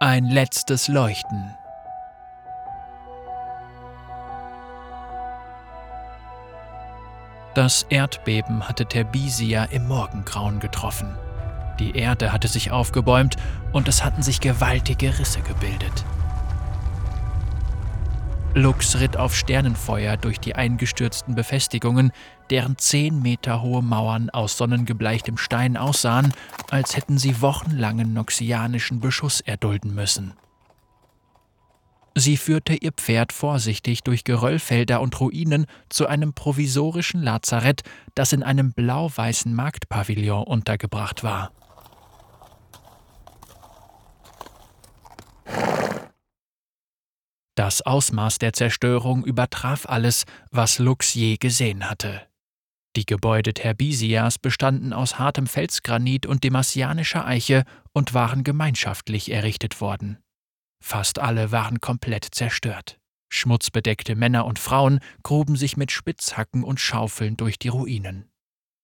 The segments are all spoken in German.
Ein letztes Leuchten. Das Erdbeben hatte Terbisia im Morgengrauen getroffen. Die Erde hatte sich aufgebäumt und es hatten sich gewaltige Risse gebildet. Lux ritt auf Sternenfeuer durch die eingestürzten Befestigungen, deren zehn Meter hohe Mauern aus sonnengebleichtem Stein aussahen, als hätten sie wochenlangen noxianischen Beschuss erdulden müssen. Sie führte ihr Pferd vorsichtig durch Geröllfelder und Ruinen zu einem provisorischen Lazarett, das in einem blau-weißen Marktpavillon untergebracht war. Das Ausmaß der Zerstörung übertraf alles, was Lux je gesehen hatte. Die Gebäude Terbisias bestanden aus hartem Felsgranit und demasianischer Eiche und waren gemeinschaftlich errichtet worden. Fast alle waren komplett zerstört. Schmutzbedeckte Männer und Frauen gruben sich mit Spitzhacken und Schaufeln durch die Ruinen.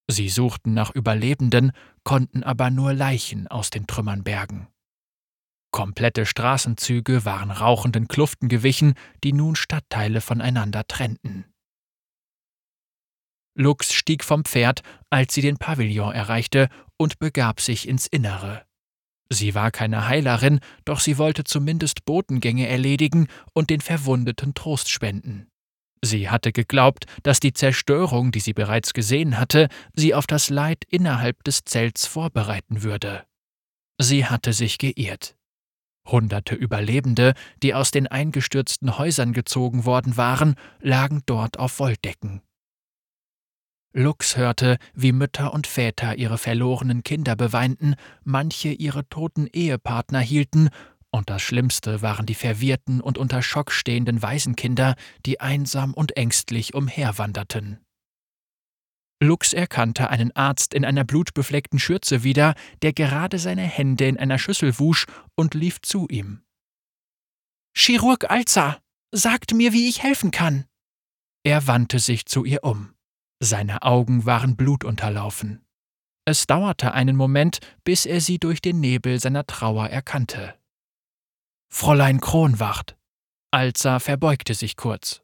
Sie suchten nach Überlebenden, konnten aber nur Leichen aus den Trümmern bergen. Komplette Straßenzüge waren rauchenden Kluften gewichen, die nun Stadtteile voneinander trennten. Lux stieg vom Pferd, als sie den Pavillon erreichte, und begab sich ins Innere. Sie war keine Heilerin, doch sie wollte zumindest Botengänge erledigen und den Verwundeten Trost spenden. Sie hatte geglaubt, dass die Zerstörung, die sie bereits gesehen hatte, sie auf das Leid innerhalb des Zelts vorbereiten würde. Sie hatte sich geirrt. Hunderte Überlebende, die aus den eingestürzten Häusern gezogen worden waren, lagen dort auf Wolldecken. Lux hörte, wie Mütter und Väter ihre verlorenen Kinder beweinten, manche ihre toten Ehepartner hielten, und das Schlimmste waren die verwirrten und unter Schock stehenden Waisenkinder, die einsam und ängstlich umherwanderten. Lux erkannte einen Arzt in einer blutbefleckten Schürze wieder, der gerade seine Hände in einer Schüssel wusch und lief zu ihm. Chirurg Alza, sagt mir, wie ich helfen kann. Er wandte sich zu ihr um. Seine Augen waren blutunterlaufen. Es dauerte einen Moment, bis er sie durch den Nebel seiner Trauer erkannte. Fräulein Kronwacht. Alza verbeugte sich kurz.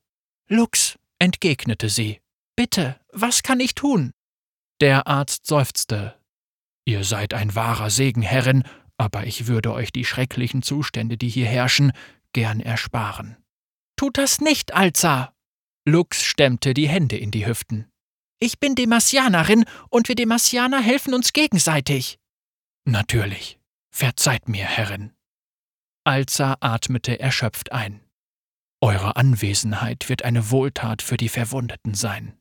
Lux, entgegnete sie. Bitte, was kann ich tun? Der Arzt seufzte. Ihr seid ein wahrer Segen, Herrin, aber ich würde euch die schrecklichen Zustände, die hier herrschen, gern ersparen. Tut das nicht, Alza! Lux stemmte die Hände in die Hüften. Ich bin Demasianerin und wir Demasianer helfen uns gegenseitig. Natürlich. Verzeiht mir, Herrin. Alza atmete erschöpft ein. Eure Anwesenheit wird eine Wohltat für die Verwundeten sein.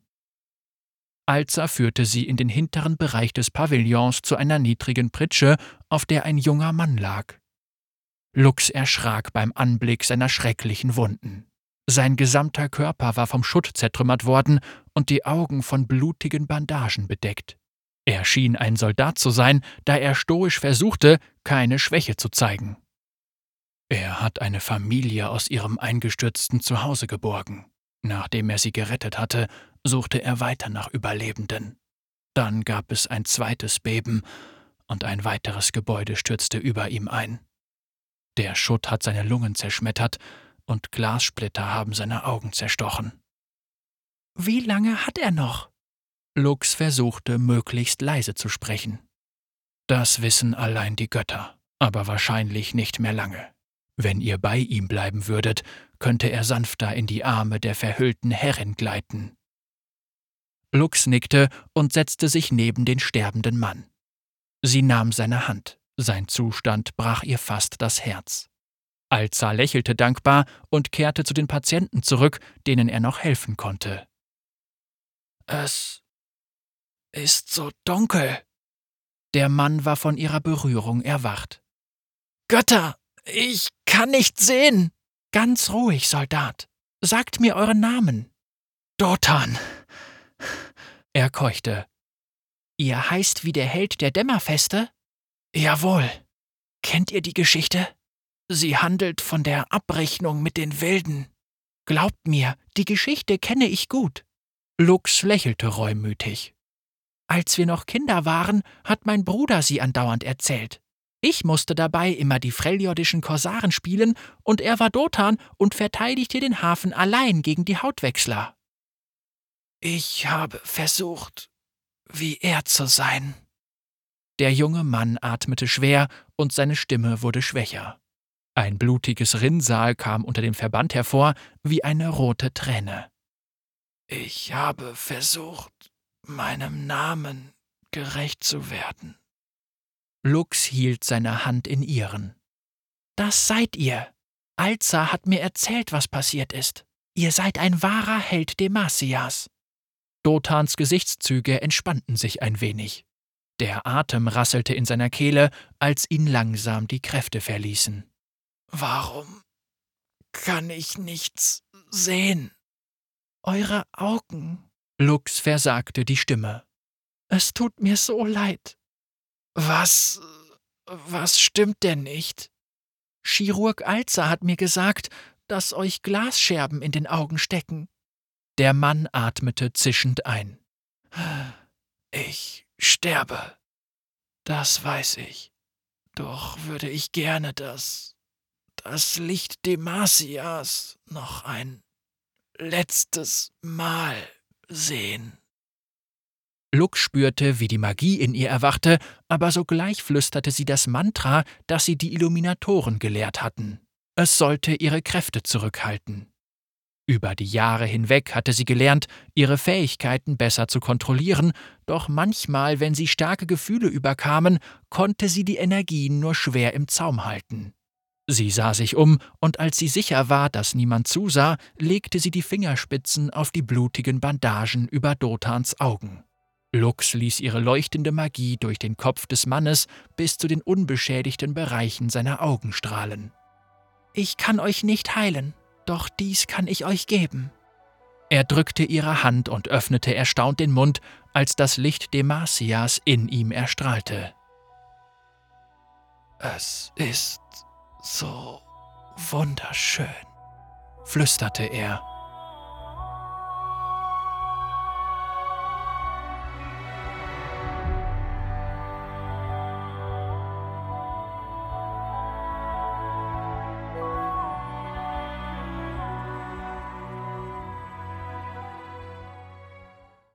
Alza führte sie in den hinteren Bereich des Pavillons zu einer niedrigen Pritsche, auf der ein junger Mann lag. Lux erschrak beim Anblick seiner schrecklichen Wunden. Sein gesamter Körper war vom Schutt zertrümmert worden und die Augen von blutigen Bandagen bedeckt. Er schien ein Soldat zu sein, da er stoisch versuchte, keine Schwäche zu zeigen. Er hat eine Familie aus ihrem eingestürzten Zuhause geborgen. Nachdem er sie gerettet hatte, suchte er weiter nach Überlebenden. Dann gab es ein zweites Beben und ein weiteres Gebäude stürzte über ihm ein. Der Schutt hat seine Lungen zerschmettert und Glassplitter haben seine Augen zerstochen. Wie lange hat er noch? Lux versuchte, möglichst leise zu sprechen. Das wissen allein die Götter, aber wahrscheinlich nicht mehr lange. Wenn ihr bei ihm bleiben würdet, könnte er sanfter in die Arme der verhüllten Herrin gleiten. Lux nickte und setzte sich neben den sterbenden Mann. Sie nahm seine Hand, sein Zustand brach ihr fast das Herz. Alza lächelte dankbar und kehrte zu den Patienten zurück, denen er noch helfen konnte. Es ist so dunkel. Der Mann war von ihrer Berührung erwacht. Götter, ich kann nicht sehen. Ganz ruhig, Soldat. Sagt mir euren Namen. Dotan. Er keuchte. Ihr heißt wie der Held der Dämmerfeste? Jawohl. Kennt ihr die Geschichte? Sie handelt von der Abrechnung mit den Wilden. Glaubt mir, die Geschichte kenne ich gut. Lux lächelte reumütig. Als wir noch Kinder waren, hat mein Bruder sie andauernd erzählt. Ich musste dabei immer die freljordischen Korsaren spielen, und er war Dotan und verteidigte den Hafen allein gegen die Hautwechsler. Ich habe versucht, wie er zu sein. Der junge Mann atmete schwer und seine Stimme wurde schwächer. Ein blutiges Rinnsal kam unter dem Verband hervor wie eine rote Träne. Ich habe versucht, meinem Namen gerecht zu werden. Lux hielt seine Hand in ihren. Das seid ihr. Alza hat mir erzählt, was passiert ist. Ihr seid ein wahrer Held Demasias. Dotans Gesichtszüge entspannten sich ein wenig. Der Atem rasselte in seiner Kehle, als ihn langsam die Kräfte verließen. Warum kann ich nichts sehen? Eure Augen. Lux versagte die Stimme. Es tut mir so leid. Was. was stimmt denn nicht? Chirurg Alza hat mir gesagt, dass euch Glasscherben in den Augen stecken. Der Mann atmete zischend ein. Ich sterbe. Das weiß ich. Doch würde ich gerne das. das Licht Demasias noch ein letztes Mal sehen. Luck spürte, wie die Magie in ihr erwachte, aber sogleich flüsterte sie das Mantra, das sie die Illuminatoren gelehrt hatten. Es sollte ihre Kräfte zurückhalten. Über die Jahre hinweg hatte sie gelernt, ihre Fähigkeiten besser zu kontrollieren, doch manchmal, wenn sie starke Gefühle überkamen, konnte sie die Energien nur schwer im Zaum halten. Sie sah sich um, und als sie sicher war, dass niemand zusah, legte sie die Fingerspitzen auf die blutigen Bandagen über Dotans Augen. Lux ließ ihre leuchtende Magie durch den Kopf des Mannes bis zu den unbeschädigten Bereichen seiner Augen strahlen. Ich kann euch nicht heilen, doch dies kann ich euch geben. Er drückte ihre Hand und öffnete erstaunt den Mund, als das Licht Demasias in ihm erstrahlte. Es ist so wunderschön, flüsterte er.